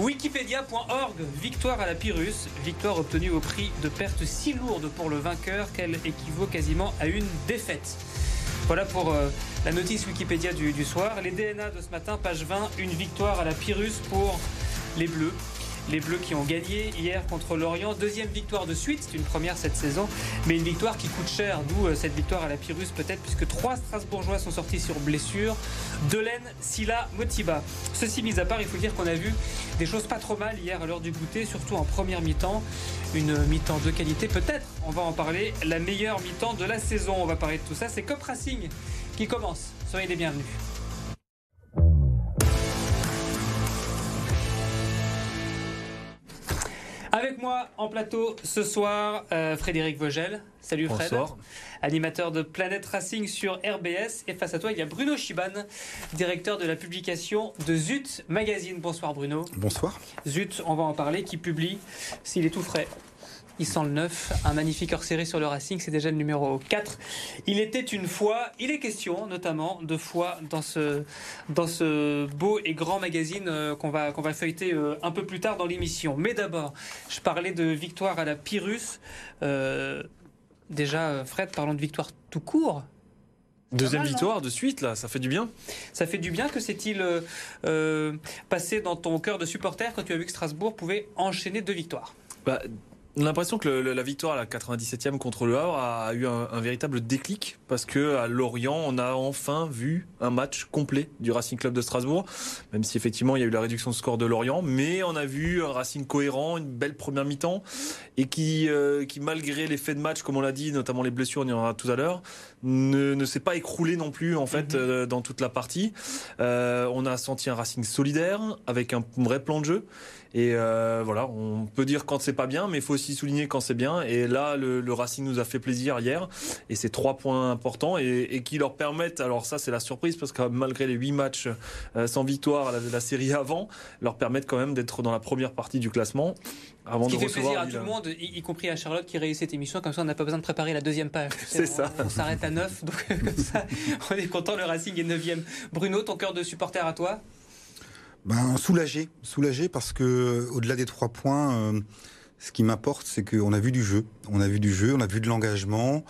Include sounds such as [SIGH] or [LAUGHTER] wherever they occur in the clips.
Wikipédia.org, victoire à la Pyrrhus, victoire obtenue au prix de pertes si lourdes pour le vainqueur qu'elle équivaut quasiment à une défaite. Voilà pour euh, la notice Wikipédia du, du soir. Les DNA de ce matin, page 20, une victoire à la Pyrrhus pour les Bleus. Les Bleus qui ont gagné hier contre l'Orient. Deuxième victoire de suite, c'est une première cette saison, mais une victoire qui coûte cher. D'où euh, cette victoire à la Pyrrhus peut-être, puisque trois Strasbourgeois sont sortis sur blessure. Delaine, Silla, Motiba. Ceci mis à part, il faut dire qu'on a vu des choses pas trop mal hier à l'heure du goûter, surtout en première mi-temps. Une mi-temps de qualité, peut-être, on va en parler, la meilleure mi-temps de la saison. On va parler de tout ça. C'est Cop Racing qui commence. Soyez les bienvenus. Avec moi en plateau ce soir, euh, Frédéric Vogel. Salut Fred. Bonsoir. Animateur de Planète Racing sur RBS. Et face à toi, il y a Bruno Chiban, directeur de la publication de Zut Magazine. Bonsoir Bruno. Bonsoir. Zut, on va en parler, qui publie, s'il est tout frais, il sent le neuf, un magnifique hors-série sur le Racing, c'est déjà le numéro 4. Il était une fois, il est question notamment de foi dans ce, dans ce beau et grand magazine euh, qu'on va, qu'on va feuilleter euh, un peu plus tard dans l'émission. Mais d'abord, je parlais de victoire à la Pyrrhus. Euh, déjà, Fred, parlons de victoire tout court. Deuxième mal, victoire de suite, là, ça fait du bien. Ça fait du bien que s'est-il euh, euh, passé dans ton cœur de supporter quand tu as vu que Strasbourg pouvait enchaîner deux victoires Bah, on a l'impression que le- le- la victoire à la 97e contre le Havre a eu un, un véritable déclic parce que à Lorient, on a enfin vu un match complet du Racing Club de Strasbourg, même si effectivement il y a eu la réduction de score de Lorient, mais on a vu un Racing cohérent, une belle première mi-temps et qui, euh, qui malgré les faits de match, comme on l'a dit, notamment les blessures, on y en aura tout à l'heure, ne, ne s'est pas écroulé non plus en fait Mhm. euh, dans toute la partie. Euh, on a senti un Racing solidaire avec un vrai plan de jeu. Et euh, voilà, on peut dire quand c'est pas bien, mais il faut aussi souligner quand c'est bien. Et là, le, le Racing nous a fait plaisir hier, et c'est trois points importants et, et qui leur permettent. Alors ça, c'est la surprise parce que malgré les huit matchs euh, sans victoire, la, la série avant, leur permettent quand même d'être dans la première partie du classement avant Ce qui de fait recevoir. plaisir à tout le monde, y, y compris à Charlotte qui réussit cette émission. Comme ça, on n'a pas besoin de préparer la deuxième page. [LAUGHS] C'est on- ça. On, s'arrête à 9, donc [LAUGHS] comme ça, on est content. Le Racing est 9 Bruno, ton cœur de supporter à toi? Ben, soulagé, soulagé parce que au-delà des trois points, euh, ce qui m'apporte, c'est qu'on a vu du jeu, on a vu du jeu, on a vu de l'engagement,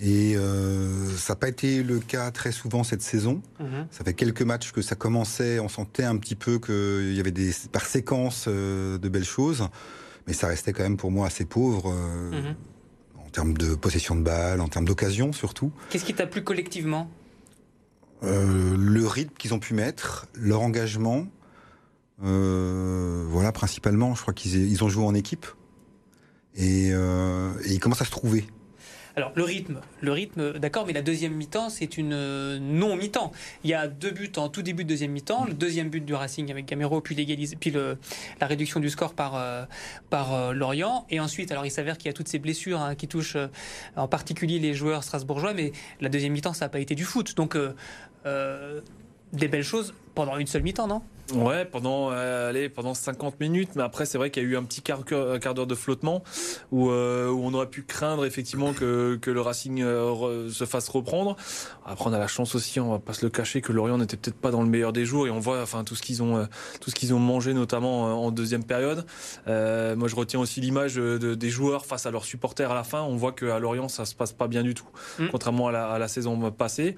et euh, ça n'a pas été le cas très souvent cette saison. Ça fait quelques matchs que ça commençait, on sentait un petit peu qu'il y avait des par séquence euh, de belles choses, mais ça restait quand même pour moi assez pauvre. euh, Mhm. En termes de possession de balles, en termes d'occasion surtout. Qu'est-ce qui t'a plu collectivement? Euh, le rythme qu'ils ont pu mettre, leur engagement. Euh, voilà, principalement, je crois qu'ils ils ont joué en équipe. Et, euh, et ils commencent à se trouver. Alors, le rythme, le rythme, d'accord, mais la deuxième mi-temps, c'est une euh, non-mi-temps. Il y a deux buts en tout début de deuxième mi-temps. Le deuxième but du Racing avec Gamero, puis, l'égalise- puis le, la réduction du score par, par Lorient. Et ensuite, alors il s'avère qu'il y a toutes ces blessures hein, qui touchent en particulier les joueurs strasbourgeois, mais la deuxième mi-temps, ça n'a pas été du foot. Donc, des belles choses pendant une seule mi-temps, non? Ouais, pendant euh, allez, pendant 50 minutes, mais après c'est vrai qu'il y a eu un petit quart, quart d'heure de flottement où, euh, où on aurait pu craindre effectivement que, que le Racing euh, re- se fasse reprendre. Après on a la chance aussi, on va pas se le cacher, que Lorient n'était peut-être pas dans le meilleur des jours et on voit enfin tout ce qu'ils ont tout ce qu'ils ont mangé notamment en deuxième période. Moi je retiens aussi l'image de- de- des joueurs face à leurs supporters à la fin. On voit qu'à Lorient ça se passe pas bien du tout, Mm. contrairement à la, à la saison passée.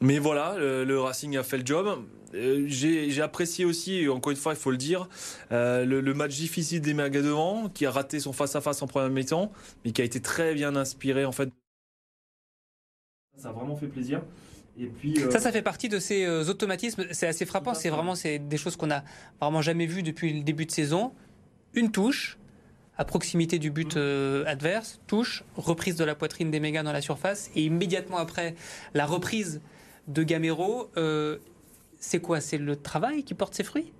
Mais voilà, le, le Racing a fait le job. Euh, J'ai apprécié aussi, encore une fois, il faut le dire, euh, le, le match difficile des devant qui a raté son face-à-face en première mi-temps, mais qui a été très bien inspiré en fait. Ça a vraiment fait plaisir. Et puis, euh, Ça, ça fait partie de ces automatismes. C'est assez frappant. C'est vraiment des choses qu'on a vraiment jamais vues depuis le début de saison. Une touche à proximité du but euh, adverse, touche, reprise de la poitrine des dans la surface, et immédiatement après la reprise de Gamero. euh, c'est quoi C'est le travail qui porte ses fruits?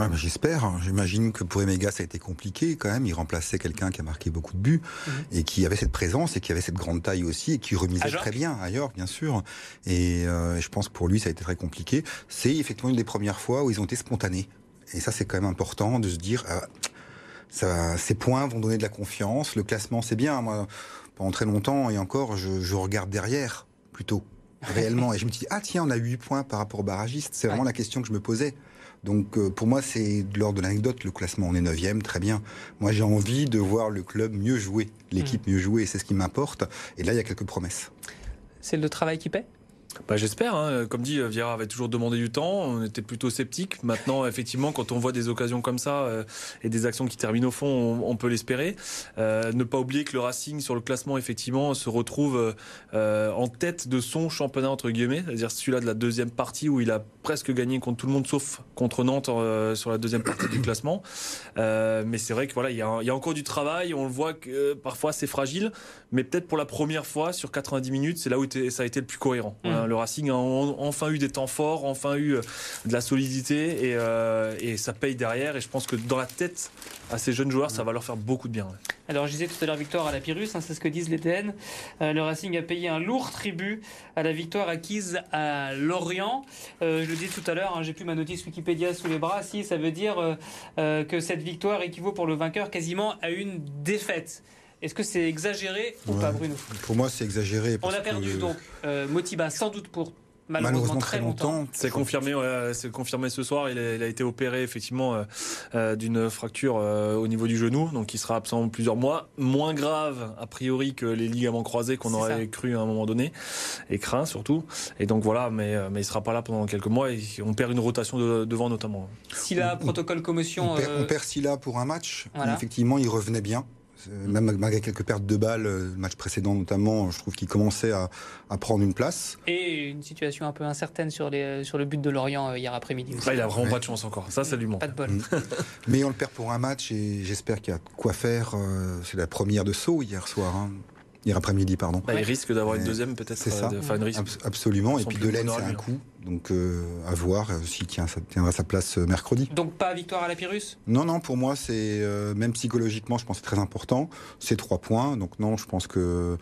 Ah, J'espère. J'imagine que pour Emega, ça a été compliqué quand même. Il remplaçait quelqu'un qui a marqué beaucoup de buts Mhm. et qui avait cette présence et qui avait cette grande taille aussi et qui remisait très bien York, bien sûr. Et euh, je pense que pour lui, ça a été très compliqué. C'est effectivement une des premières fois où ils ont été spontanés. Et ça, c'est quand même important de se dire, ah, ça, ces points vont donner de la confiance. Le classement, c'est bien. Moi, pendant très longtemps et encore, je, je regarde derrière plutôt réellement. Et je me dis, ah tiens, on a 8 points par rapport aux barragistes. C'est vraiment la question que je me posais. Donc euh, pour moi, c'est de l'ordre de l'anecdote. Le classement, on est 9 très bien. Moi, j'ai envie de voir le club mieux jouer, l'équipe mmh. mieux jouer, c'est ce qui m'importe. Et là, il y a quelques promesses. C'est le travail qui paie? Bah, J'espère. Hein. Comme dit, Vieira avait toujours demandé du temps. On était plutôt sceptique. Maintenant, [LAUGHS] effectivement, quand on voit des occasions comme ça euh, et des actions qui terminent au fond, on, peut l'espérer. Euh, ne pas oublier que le Racing, sur le classement, effectivement, se retrouve euh, en tête de son championnat, entre guillemets. C'est-à-dire celui-là de la deuxième partie où il a presque gagné contre tout le monde sauf contre Nantes euh, sur la deuxième partie du classement. Euh, mais c'est vrai que voilà, il y, a, encore du travail. On le voit que euh, parfois c'est fragile, mais peut-être pour la première fois sur 90 minutes, c'est là où ça a été le plus cohérent. Mmh. Le Racing a enfin eu des temps forts, enfin eu de la solidité et, et ça paye derrière. Et je pense que dans la tête à ces jeunes joueurs, ça va leur faire beaucoup de bien. Alors, je disais tout à l'heure victoire à la Pyrrhus, hein, c'est ce que disent les TN. le Racing a payé un lourd tribut à la victoire acquise à Lorient. je le disais tout à l'heure, hein, j'ai plus ma notice Wikipédia sous les bras. Si, ça veut dire euh, euh, que cette victoire équivaut pour le vainqueur quasiment à une défaite. Est-ce que c'est exagéré ou pas, Bruno Pour moi, c'est exagéré. On a perdu donc euh, Motiba sans doute pour malheureusement, très longtemps. C'est confirmé, c'est confirmé ce soir. Il a, été opéré effectivement euh, euh, d'une fracture euh, au niveau du genou, donc il sera absent plusieurs mois. Moins grave a priori que les ligaments croisés qu'on aurait cru à un moment donné et craint surtout. Et donc voilà, mais mais il sera pas là pendant quelques mois et on perd une rotation de, devant notamment. Silla, protocole commotion. On perd, on perd Silla pour un match. Effectivement, il revenait bien. Euh, même malgré quelques pertes de balles, euh, le match précédent notamment, je trouve qu'il commençait à, prendre une place. Et une situation un peu incertaine sur, les, sur le but de Lorient euh, hier après-midi. il a vraiment pas de chance encore. Ça, ça lui manque. Pas de bol. Mm. Mais on le perd pour un match et j'espère qu'il y a quoi faire. C'est la première de saut hier soir. Hein. Hier après-midi, pardon. Bah, il risque d'avoir une deuxième peut-être. C'est ça. absolument. Et puis Delaine, c'est un coup. Donc euh, à voir euh, s'il tient, tiendra sa place euh, mercredi. Donc pas victoire à la Pyrrhus? Non, non, pour moi c'est même psychologiquement, je pense que c'est très important. C'est trois points. Donc non, je pense que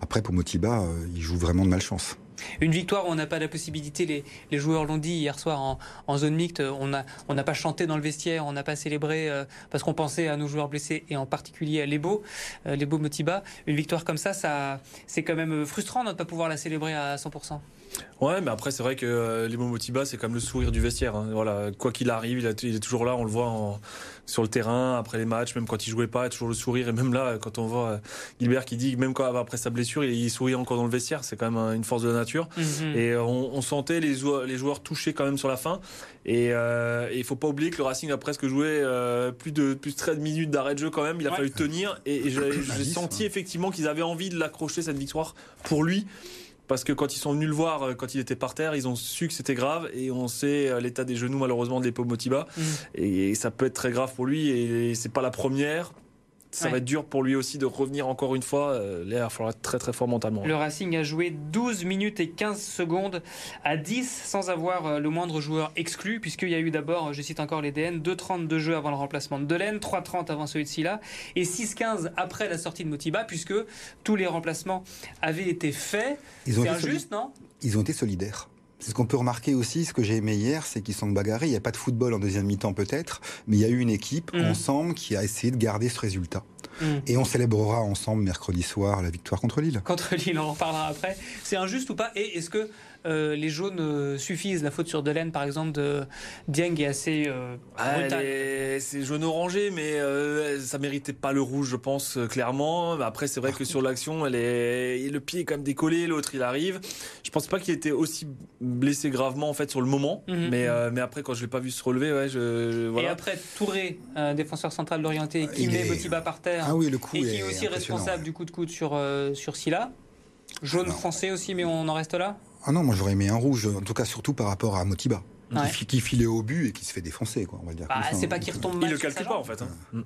après pour Motiba, il joue vraiment de malchance. Une victoire où on n'a pas la possibilité, les, joueurs l'ont dit hier soir en, zone mixte, on n'a on pas chanté dans le vestiaire, on n'a pas célébré parce qu'on pensait à nos joueurs blessés et en particulier à Lebo, euh, Lebo Motiba. Une victoire comme ça, ça c'est quand même frustrant de ne pas pouvoir la célébrer à 100%. Ouais, mais après, c'est vrai que euh, les Motiba, c'est comme le sourire du vestiaire. Hein. Voilà, quoi qu'il arrive, il, est toujours là. On le voit sur le terrain après les matchs, même quand il jouait pas, il a toujours le sourire. Et même là, quand on voit euh, Gilbert qui dit, même quand après sa blessure, il, sourit encore dans le vestiaire. C'est quand même une force de la nature. Mhm. Et euh, on, sentait les, les joueurs touchés quand même sur la fin. Et il faut pas oublier que le Racing a presque joué plus de plus de 13 minutes d'arrêt de jeu quand même. Il a fallu tenir. Et, j'ai senti hein. effectivement qu'ils avaient envie de l'accrocher cette victoire pour lui parce que quand ils sont venus le voir, euh, quand il était par terre, ils ont su que c'était grave et on sait euh, l'état des genoux malheureusement de l'Epo Motiba mm. et ça peut être très grave pour lui et c'est pas la première ça va être dur pour lui aussi de revenir encore une fois. Euh, là, il va falloir être très très fort mentalement. Le Racing a joué 12 minutes et 15 secondes à 10 sans avoir euh, le moindre joueur exclu, puisqu'il y a eu d'abord, je cite encore les DN, 2,30 de jeu avant le remplacement de Delaine, 3,30 avant celui de Silla, et 6,15 après la sortie de Motiba, puisque tous les remplacements avaient été faits. C'est injuste, non? Ils ont été solidaires. C'est ce qu'on peut remarquer aussi, ce que j'ai aimé hier, c'est qu'ils sont bagarrés. Il n'y a pas de football en deuxième mi-temps peut-être, mais il y a eu une équipe mm. ensemble qui a essayé de garder ce résultat. Mm. Et on célébrera ensemble mercredi soir la victoire contre Lille. Contre Lille, on en reparlera après. C'est injuste ou pas? Et est-ce que euh, les jaunes euh, suffisent. La faute sur Delaine, par exemple, de Dieng est assez euh, C'est jaune orangé, mais ça méritait pas le rouge, je pense clairement. Après, c'est vrai que sur l'action, elle est le pied est quand même décollé, l'autre il arrive. Je pense pas qu'il était aussi blessé gravement en fait sur le moment, mhm. mais mais après quand je l'ai pas vu se relever, ouais, je, Et après Touré, défenseur central d'Orienté, qui met Motiba par terre, ah oui, le coup et qui est, aussi responsable du coup de coude sur sur Silla. Jaune français aussi, mais on en reste là ah non, moi j'aurais aimé un rouge, en tout cas surtout par rapport à Motiba. Qui, filait au but et qui se fait défoncer, quoi, on va dire. Bah, c'est pas qu'il retombe mal. Il le calcule pas, en fait. Hein. Mm.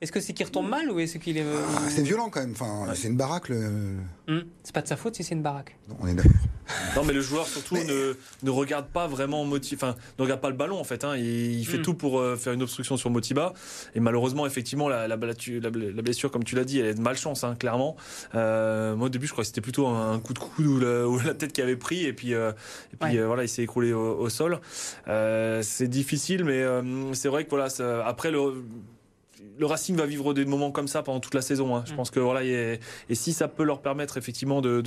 Est-ce que c'est qu'il retombe mal ou est-ce qu'il est. Ah, c'est violent quand même. Enfin, C'est une baraque. Hmm. C'est pas de sa faute si c'est une baraque. on est d'accord. [LAUGHS] non, mais le joueur surtout ne, ne, regarde pas vraiment Motiba. Enfin, ne regarde pas le ballon en fait. Hein. Il, fait hmm. tout pour euh, faire une obstruction sur Motiba. Et malheureusement, effectivement, la, la, la blessure, comme tu l'as dit, elle est de malchance, hein, clairement. Euh, moi, au début, je crois que c'était plutôt un, coup de coude [LAUGHS] ou la, tête qui avait pris. Et puis, euh, et puis voilà, il s'est écroulé au, sol. c'est difficile, mais c'est vrai que voilà, après le le Racing va vivre des moments comme ça pendant toute la saison. Hein. Je mm. pense que voilà, et, si ça peut leur permettre effectivement de,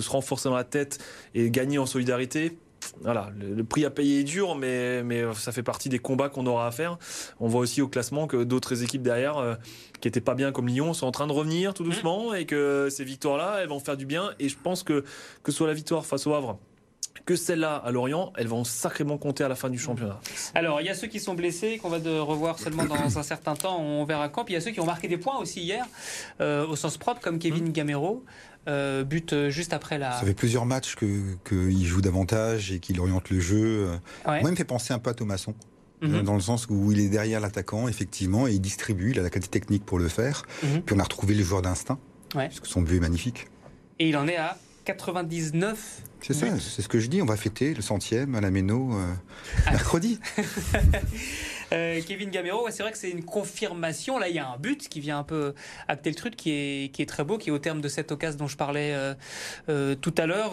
se renforcer dans la tête et gagner en solidarité, voilà, le, prix à payer est dur, mais, mais ça fait partie des combats qu'on aura à faire. On voit aussi au classement que d'autres équipes derrière, euh, qui étaient pas bien comme Lyon, sont en train de revenir tout doucement et que ces victoires-là, elles vont faire du bien. Et je pense que que ce soit la victoire face au Havre, que celle-là à Lorient, elles vont sacrément compter à la fin du championnat. Alors, il y a ceux qui sont blessés, qu'on va de revoir seulement dans un certain temps, on verra quand. Puis il y a ceux qui ont marqué des points aussi hier, euh, au sens propre, comme Kevin mmh. Gamero. Euh, but euh, juste après la. Ça fait plusieurs matchs qu'il que joue davantage et qu'il oriente le jeu. Moi, il me fait penser un peu à Thomasson. Mhm. Dans le sens où il est derrière l'attaquant, effectivement, et il distribue, il a la qualité technique pour le faire. Mhm. Puis on a retrouvé les joueurs d'instinct, parce que son but est magnifique. Et il en est à 99 c'est ça, c'est ce que je dis. On va fêter le centième à la Méno euh, ah. mercredi. [LAUGHS] Euh, Kevin Gamero, c'est vrai que c'est une confirmation. Là, il y a un but qui vient un peu acter le truc, qui est, qui est très beau, qui est au terme de cette occasion dont je parlais euh, tout à l'heure.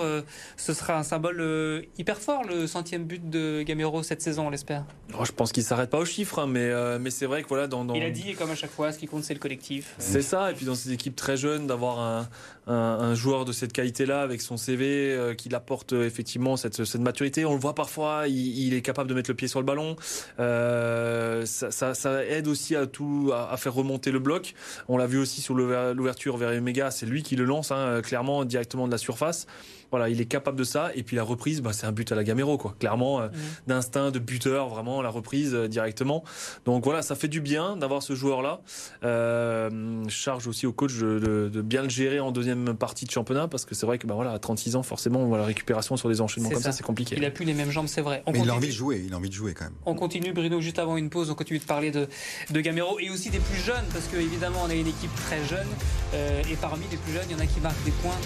ce sera un symbole hyper fort, le centième but de Gamero cette saison, on l'espère. Oh, je pense qu'il s'arrête pas aux chiffres, hein, mais, mais c'est vrai que voilà. Dans, Il a dit, comme à chaque fois, ce qui compte, c'est le collectif. C'est ça, et puis dans ces équipes très jeunes, d'avoir un, un, joueur de cette qualité-là, avec son CV, qui apporte euh, effectivement cette, cette, maturité. On le voit parfois, il, est capable de mettre le pied sur le ballon. Euh, ça, ça, ça, aide aussi à tout à, faire remonter le bloc. On l'a vu aussi sur l'ouverture vers Omega, c'est lui qui le lance hein, clairement directement de la surface. Voilà, il est capable de ça. Et puis la reprise, bah, c'est un but à la Gamero, quoi. Clairement, euh, mmh. d'instinct, de buteur, vraiment la reprise euh, directement. Donc voilà, ça fait du bien d'avoir ce joueur-là. Euh, charge aussi au coach de, de, bien le gérer en deuxième partie de championnat, parce que c'est vrai que bah, voilà, à 36 ans, forcément, la récupération sur des enchaînements comme ça, c'est compliqué. Il a plus les mêmes jambes, c'est vrai. Mais il a envie de jouer, il a envie de jouer quand même. On continue, Bruno, juste avant une pause, on continue de parler de, de Gamero et aussi des plus jeunes, parce que évidemment, on a une équipe très jeune, et parmi les plus jeunes, il y en a qui marquent des points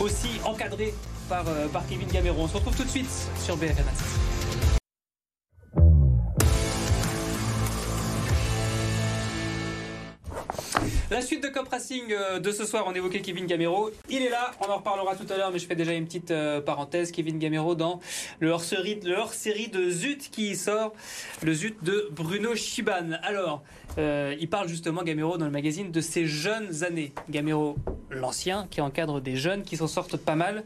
aussi encadrés euh, par, Kevin Gamero. On se retrouve tout de suite sur BFM La suite de Cop Racing euh, de ce soir, on évoquait Kevin Gamero. Il est là, on en reparlera tout à l'heure, mais je fais déjà une petite euh, parenthèse. Kevin Gamero dans le hors-série hors de Zut qui sort, le Zut de Bruno Chiban. Alors, euh, il parle justement, Gamero, dans le magazine, de ses jeunes années. Gamero, l'ancien, qui encadre des jeunes qui s'en sortent pas mal.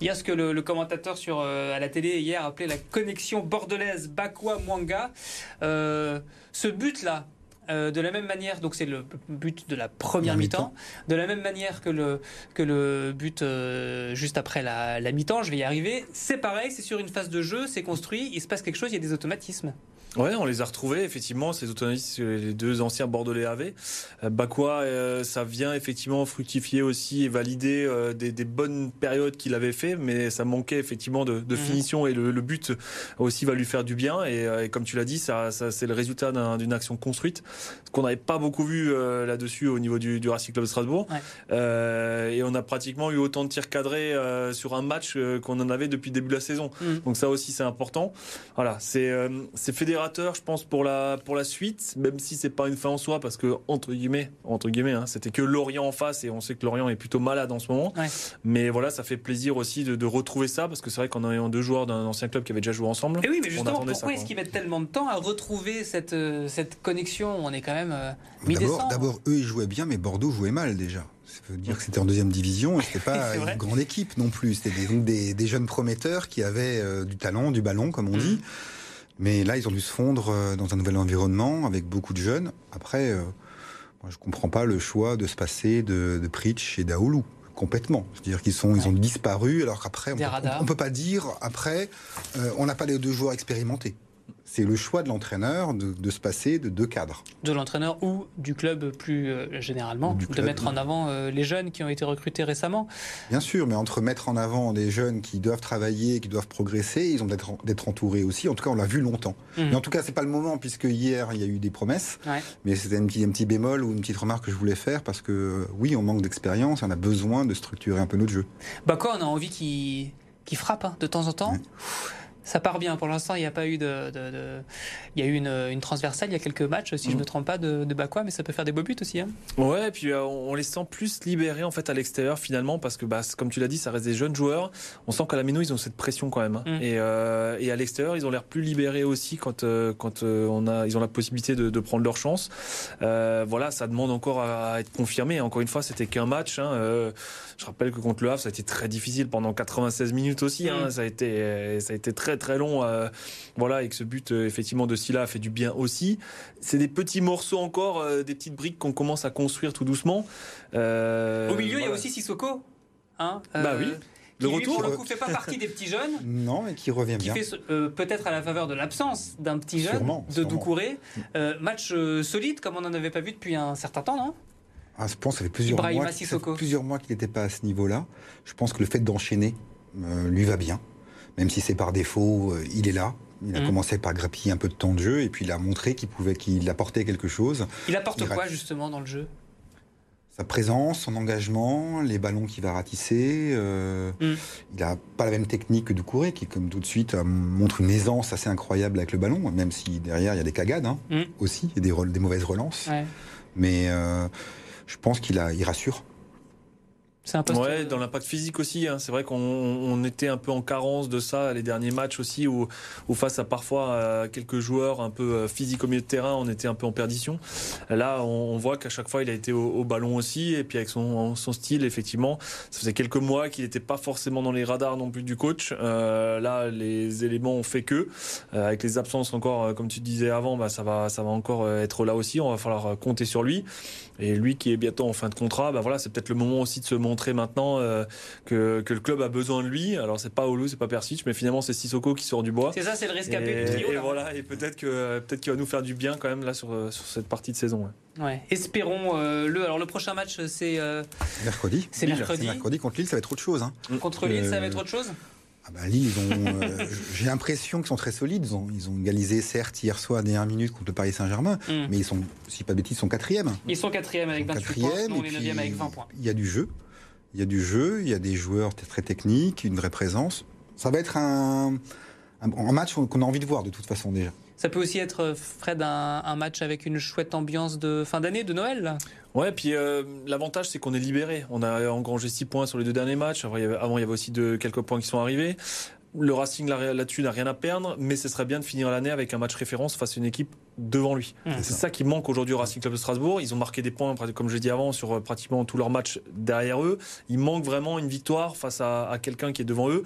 Il y a ce que le, commentateur sur, à la télé hier appelait la connexion bordelaise Bakwa-Mwanga. ce but-là, euh, de la même manière, donc c'est le but de la première mi-temps, de la même manière que le, que le but euh, juste après la, la mi-temps, je vais y arriver, c'est pareil, c'est sur une phase de jeu, c'est construit, il se passe quelque chose, il y a des automatismes. Ouais, on les a retrouvés effectivement ces autonomistes les deux anciens bordelais avaient. Euh, Bakwa, euh, ça vient effectivement fructifier aussi et valider euh, des, des, bonnes périodes qu'il avait fait, mais ça manquait effectivement de, de mhm. finition et le, le, but aussi va lui faire du bien. Et, et comme tu l'as dit, ça, ça c'est le résultat d'une action construite, ce qu'on n'avait pas beaucoup vu là-dessus au niveau du, du Racing Club de Strasbourg. et on a pratiquement eu autant de tirs cadrés sur un match qu'on en avait depuis le début de la saison. Mhm. Donc ça aussi c'est important. Voilà, c'est c'est fédéral je pense, pour la, pour la suite, même si c'est pas une fin en soi, parce que, entre guillemets, entre guillemets, hein, c'était que Lorient en face, et on sait que Lorient est plutôt malade en ce moment. Mais voilà, ça fait plaisir aussi de, retrouver ça, parce que c'est vrai qu'en ayant deux joueurs d'un ancien club qui avait déjà joué ensemble. Et oui, mais justement, pourquoi est-ce qu'ils mettent tellement de temps à retrouver cette, euh, cette connexion? On est quand même euh, D'abord, eux, ils jouaient bien, mais Bordeaux jouait mal déjà. Ça veut dire que c'était en deuxième division et c'était [LAUGHS] pas une grande équipe non plus. C'était des, des, jeunes prometteurs qui avaient euh, du talent, du ballon, comme on mm. dit. Mais là, ils ont dû se fondre euh, dans un nouvel environnement avec beaucoup de jeunes. Après, euh, moi, je comprends pas le choix de se passer de, de Pritch et d'Aoulou complètement. C'est-à-dire qu'ils sont, ils ont disparu. Alors qu'après, on, ne peut pas dire après, euh, on n'a pas les deux joueurs expérimentés c'est le choix de l'entraîneur de, se passer de deux cadres. De l'entraîneur ou du club plus euh, généralement, de mettre en avant euh, les jeunes qui ont été recrutés récemment. Bien sûr, mais entre mettre en avant des jeunes qui doivent travailler, qui doivent progresser, ils ont d'être entourés aussi. En tout cas, on l'a vu longtemps. Mhm. Mais en tout cas, c'est pas le moment puisque hier il y a eu des promesses. Mais c'était un petit, un petit bémol ou une petite remarque que je voulais faire parce que oui, on manque d'expérience, on a besoin de structurer un peu notre jeu. Bah quoi, on a envie qu'il qui frappe hein, de temps en temps ça part bien. Pour l'instant, il n'y a pas eu de, il y a eu une, transversale il y a quelques matchs, si je ne me mm. trompe pas, de, de Bakwa, mais ça peut faire des beaux buts aussi. Hein. Ouais, et puis euh, on les sent plus libérés en fait à l'extérieur finalement, parce que bah, comme tu l'as dit, ça reste des jeunes joueurs. On sent qu'à la Mino, ils ont cette pression quand même. Hein. Mm. Et, euh, et, à l'extérieur, ils ont l'air plus libérés aussi quand, euh, quand on a, ils ont la possibilité de, prendre leur chance. voilà, ça demande encore à, être confirmé. Encore une fois, c'était qu'un match. Hein. je rappelle que contre le Havre, ça a été très difficile pendant 96 minutes aussi. Mm. Ça a été, ça a été très très très long, voilà, et que ce but effectivement de Silla a fait du bien aussi. C'est des petits morceaux encore, des petites briques qu'on commence à construire tout doucement. Au milieu, il y a aussi Sissoko. Hein, bah oui. Le retour, pour le coup, fait pas partie des petits jeunes. [LAUGHS] Non, mais qui revient qui bien. fait peut-être à la faveur de l'absence d'un petit jeune de Doucouré. match solide comme on n'en avait pas vu depuis un certain temps, non? Ah, je pense que ça fait plusieurs mois, plusieurs mois qu'il n'était pas à ce niveau-là. Je pense que le fait d'enchaîner euh, lui va bien. Même si c'est par défaut, euh, il est là. Il a mmh. commencé par grappiller un peu de temps de jeu et puis il a montré qu'il pouvait qu'il apportait quelque chose. Il apporte quoi justement dans le jeu? Sa présence, son engagement, les ballons qu'il va ratisser. Euh, mmh. Il n'a pas la même technique que Doucouré, qui, comme tout de suite, montre une aisance assez incroyable avec le ballon, même si derrière, il y a des cagades hein, mmh. aussi, et des, des mauvaises relances. Mais je pense qu'il il rassure. C'est un. Ouais, dans l'impact physique aussi. Hein. C'est vrai qu'on était un peu en carence de ça les derniers matchs aussi, où, face à parfois euh, quelques joueurs un peu euh, physiques au milieu de terrain, on était un peu en perdition. Là, on, voit qu'à chaque fois, il a été au, ballon aussi, et puis avec son, son style, effectivement, ça faisait quelques mois qu'il n'était pas forcément dans les radars non plus du coach. Euh, là, les éléments ont fait que, avec les absences encore, comme tu disais avant, bah, ça va, ça va encore être là aussi. On va falloir compter sur lui. Et lui qui est bientôt en fin de contrat, bah voilà, c'est peut-être le moment aussi de se montrer maintenant euh, que, que, le club a besoin de lui. Alors c'est pas Olu, c'est pas Persic, mais finalement c'est Sissoko qui sort du bois. C'est ça, c'est le rescapé du trio. Et voilà, et peut-être que peut-être qu'il va nous faire du bien quand même là sur, sur cette partie de saison. Ouais. Espérons euh, le. Alors le prochain match c'est euh, mercredi. C'est mercredi. mercredi contre Lille, ça va être autre chose. Hein. Contre Lille, ça va être autre chose? Ah bah, Lille, euh, [LAUGHS] j'ai l'impression qu'ils sont très solides. Ils ont, ils ont égalisé, certes, hier soir à dernière minute contre le Paris Saint-Germain, mm. mais ils sont, si pas de bêtises, ils sont quatrième. Ils sont quatrième avec 28 points, on est neuvième avec 20 points. Il y a du jeu, il y a du jeu, il y a des joueurs très techniques, une vraie présence. Ça va être un, un match qu'on a envie de voir de toute façon déjà. Ça peut aussi être, Fred, un, un match avec une chouette ambiance de fin d'année, de Noël Ouais, puis euh, l'avantage c'est qu'on est libéré. On a engrangé 6 points sur les deux derniers matchs. Avant, il y avait, avant, il y avait aussi de, quelques points qui sont arrivés. Le Racing là-dessus n'a rien à perdre, mais ce serait bien de finir l'année avec un match référence face à une équipe devant lui. Mmh. c'est ça. qui manque aujourd'hui au Racing Club de Strasbourg. Ils ont marqué des points, comme je l'ai dit avant, sur euh, pratiquement tous leurs matchs derrière eux. Il manque vraiment une victoire face à, à quelqu'un qui est devant eux.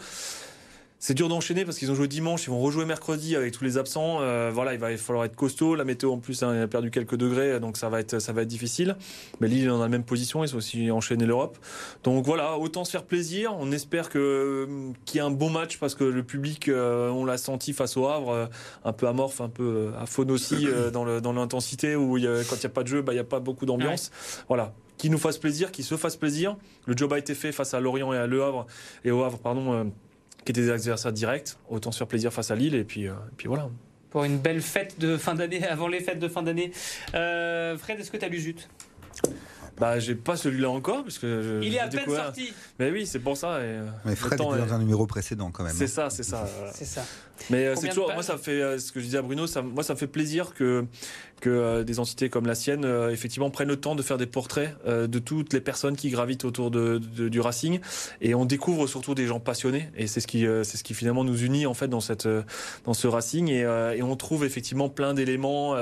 C'est dur d'enchaîner parce qu'ils ont joué dimanche, ils vont rejouer mercredi avec tous les absents. Euh, voilà, il va falloir être costaud. La météo en plus, hein, a perdu quelques degrés, donc ça va être ça va être difficile. Mais Lille est dans la même position, ils ont aussi enchaîné l'Europe. Donc voilà, autant se faire plaisir. On espère que qu'il y ait un bon match parce que le public, euh, on l'a senti face au Havre, euh, un peu amorphe, un peu aphone aussi [CLEARS THROAT] dans le dans l'intensité où il y a, quand il n'y a pas de jeu, bah il y a pas beaucoup d'ambiance. Voilà, qui nous fasse plaisir, qui se fasse plaisir. Le job a été fait face à Lorient et à Le Havre et au Havre, pardon qui étaient des adversaires directs. Autant se faire plaisir face à Lille et puis, euh, puis voilà. Pour une belle fête de fin d'année, [LAUGHS] avant les fêtes de fin d'année. Euh, Fred, est-ce que tu as lu Zut? Bah, j'ai pas celui-là encore parce que il est à peine sorti. Mais oui, c'est pour ça. Et, euh, mais Fred était dans un numéro précédent quand même. C'est hein. ça, c'est ça. C'est ça. Mais c'est toujours, moi ça fait ce que je disais à Bruno, ça, moi ça me fait plaisir que que euh, des entités comme la sienne, euh, effectivement, prennent le temps de faire des portraits euh, de toutes les personnes qui gravitent autour de, du Racing. Et on découvre surtout des gens passionnés. Et c'est ce qui, c'est ce qui finalement nous unit en fait dans cette, dans ce Racing. Et, et on trouve effectivement plein d'éléments,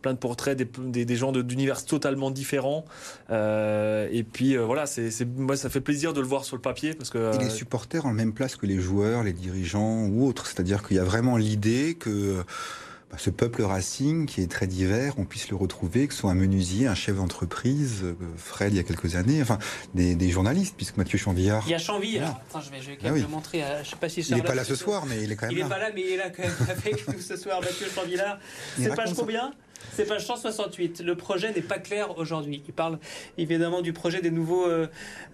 plein de portraits des, des, gens d'univers totalement différents. et puis voilà, c'est, moi ça fait plaisir de le voir sur le papier parce que. Et les supporters en même place que les joueurs, les dirigeants ou autres. C'est-à-dire qu'il y a vraiment l'idée que bah, ce peuple racing qui est très divers, on puisse le retrouver, que ce soit un menuisier, un chef d'entreprise, euh, Fred il y a quelques années, enfin des, journalistes, puisque Mathieu Chanvillard. Il y a Chanvillard. je vais, je vais quand ah même le montrer. À, je sais pas si il n'est pas là ce soir, mais il est quand même là. Il n'est pas là, mais il est là quand même [LAUGHS] avec nous ce soir, Mathieu Chanvillard. C'est page combien? C'est page 168. Le projet n'est pas clair aujourd'hui. Il parle évidemment du projet des nouveaux euh,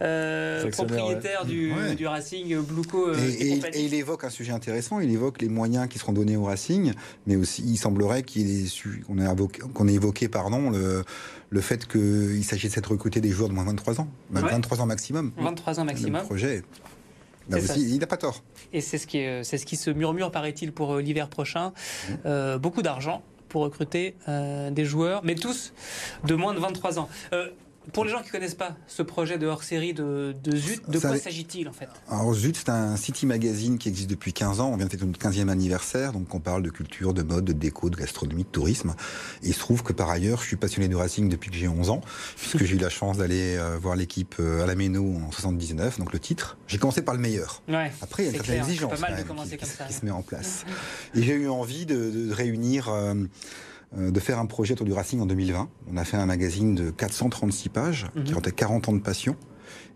euh, propriétaires du, Racing, Bluco. Euh, et, et, il évoque un sujet intéressant. Il évoque les moyens qui seront donnés au Racing, mais aussi il semblerait qu'on ait, évoqué, ait évoqué pardon, le, le fait qu'il s'agisse de recruter des joueurs de moins de 23 ans, 23 ans maximum. 23 ans maximum. Le projet. aussi, il n'a pas tort. Et c'est ce, qui c'est ce qui se murmure, paraît-il, pour l'hiver prochain. Mmh. beaucoup d'argent pour recruter euh, des joueurs, mais tous de moins de 23 ans. Euh, Pour les gens qui ne connaissent pas ce projet de hors-série de, de Zut, de Ça- quoi s'agit-il en fait Alors Zut, c'est un city magazine qui existe depuis 15 ans. On vient de fêter notre 15e anniversaire, donc on parle de culture, de mode, de déco, de gastronomie, de tourisme. Et il se trouve que par ailleurs, je suis passionné de Racing depuis que j'ai 11 ans, puisque j'ai eu la chance d'aller euh, voir l'équipe euh, à la Méno en 79, donc le titre. J'ai commencé par le meilleur. Ouais, Après, il y a une certaine clair, exigence pas mal de même, commencer qui, comme ça. qui se met en place. Et j'ai eu envie de, de réunir, euh, de faire un projet autour du Racing en 2020. On a fait un magazine de 436 pages, qui Mhm. rentait 40 ans de passion.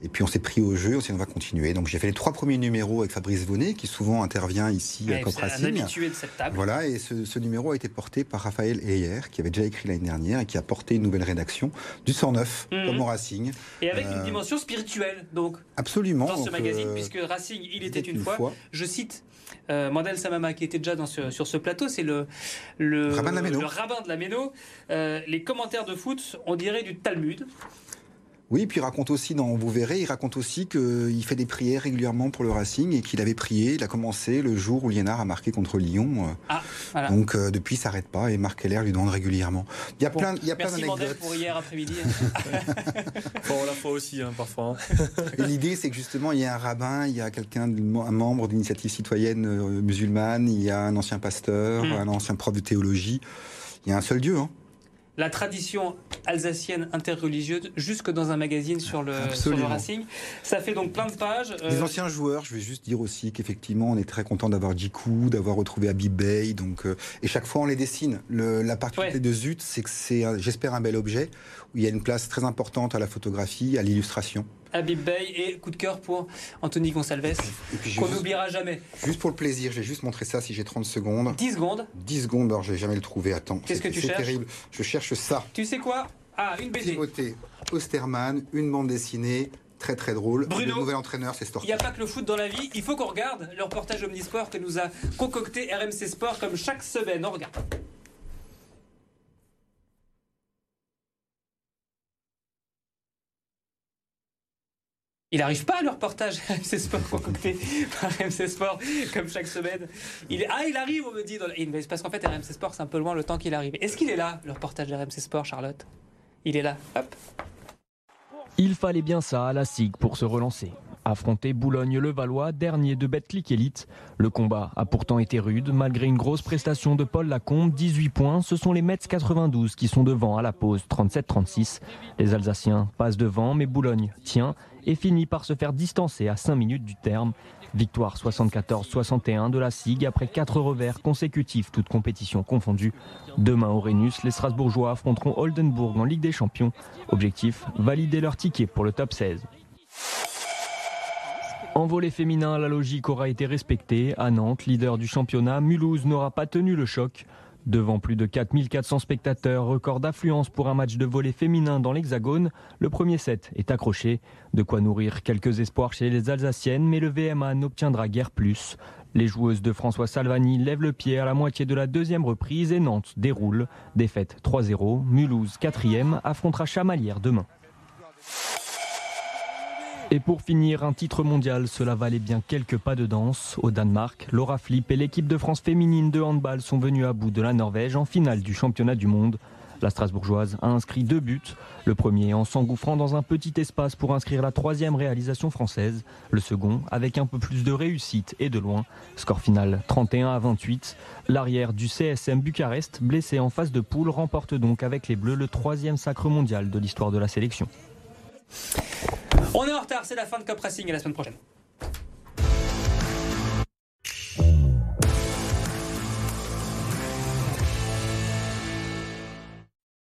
Et puis on s'est pris au jeu, on s'est dit on va continuer. Donc j'ai fait les trois premiers numéros avec Fabrice Vonnet, qui souvent intervient ici à Ouais, Cop c'est un Racing. habitué de cette table. Voilà, et ce, ce numéro a été porté par Raphaël Heyer, qui avait déjà écrit l'année dernière et qui a porté une nouvelle rédaction du 109, Mhm. comme au Racing. Et avec une Euh, dimension spirituelle, donc, Absolument. dans ce donc, magazine, euh, puisque Racing, il était une, fois. Je cite euh, Mandel Samama, qui était déjà dans ce- sur ce plateau, c'est le, le, Rabbin de la Méno. le rabbin de la Méno. Euh, les commentaires de foot, on dirait du Talmud. Oui, puis il raconte aussi, dans, vous verrez, il raconte aussi qu'il fait des prières régulièrement pour le Racing et qu'il avait prié, il a commencé le jour où Liénard a marqué contre Lyon. euh, Ah, voilà. Donc euh, depuis, il s'arrête pas et Marc Keller lui demande régulièrement. Il y a Bon, plein, il y a plein Merci d'anecdotes. pour hier après-midi. [LAUGHS] [LAUGHS] Bon, la fois aussi, hein, parfois. hein. Et L'idée, c'est que justement, il y a un rabbin, il y a quelqu'un, un membre d'initiative citoyenne euh, musulmane, il y a un ancien pasteur, Mm. un ancien prof de théologie. Il y a un seul Dieu. Hein. La tradition alsacienne interreligieuse jusque dans un magazine sur le, sur le Absolument. Racing. Ça fait donc plein de pages. Les Euh, anciens joueurs, je vais juste dire aussi qu'effectivement, on est très content d'avoir Djikou, d'avoir retrouvé Habib Bey. Donc, euh, et chaque fois, on les dessine. Le- la particularité Ouais. de Zut, c'est que c'est, j'espère, un bel objet où il y a une place très importante à la photographie, à l'illustration. Habib Bey et coup de cœur pour Anthony Gonsalves, qu'on n'oubliera jamais. juste pour le plaisir, je vais juste montrer ça si j'ai 30 secondes. 10 secondes. 10 secondes, alors je vais jamais le trouver. Attends. Qu'est-ce que tu C'est cherches terrible. Je cherche ça. Tu sais quoi? Ah, une BD. Timothée Osterman, une bande dessinée, très très drôle. Bruno. Le nouvel entraîneur, c'est Il Stork. n'y a pas que le foot dans la vie, il faut qu'on regarde le reportage Omnisport que nous a concocté RMC Sport comme chaque semaine. On regarde. Il n'arrive pas le reportage RMC Sport concocté par Sport comme chaque semaine. Ah, il arrive, on me dit. Parce qu'en fait, RMC Sport, c'est un peu loin le temps qu'il arrive. Est-ce qu'il est là, le reportage RMC Sport, Charlotte? Il est là. Hop. Il fallait bien ça à la SIG pour se relancer. Affronter Boulogne-le-Valois, dernier de Betclic Elite. Le combat a pourtant été rude, malgré une grosse prestation de Paul Lacombe, 18 points. Ce sont les Mets 92 qui sont devant à la pause, 37-36. Les Alsaciens passent devant, mais Boulogne tient et finit par se faire distancer à 5 minutes du terme. Victoire 74-61 de la SIG après 4 revers consécutifs, toutes compétitions confondues. Demain au Rhenus, les Strasbourgeois affronteront Oldenburg en Ligue des Champions. Objectif, valider leur ticket pour le top 16. En volet féminin, la logique aura été respectée. À Nantes, leader du championnat, Mulhouse n'aura pas tenu le choc. Devant plus de 4400 spectateurs, record d'affluence pour un match de volet féminin dans l'Hexagone, le premier set est accroché. De quoi nourrir quelques espoirs chez les Alsaciennes, mais le VMA n'obtiendra guère plus. Les joueuses de François Salvani lèvent le pied à la moitié de la deuxième reprise et Nantes déroule. Défaite 3-0, Mulhouse 4e affrontera Chamalières demain. Et pour finir, un titre mondial, cela valait bien quelques pas de danse. Au Danemark, Laura Flip et l'équipe de France féminine de handball sont venus à bout de la Norvège en finale du championnat du monde. La Strasbourgeoise a inscrit deux buts. Le premier en s'engouffrant dans un petit espace pour inscrire la troisième réalisation française. Le second avec un peu plus de réussite et de loin. Score final 31 à 28. L'arrière du CSM Bucarest, blessé en phase de poule, remporte donc avec les Bleus le troisième sacre mondial de l'histoire de la sélection. On est en retard, c'est la fin de Cop Racing et la semaine prochaine.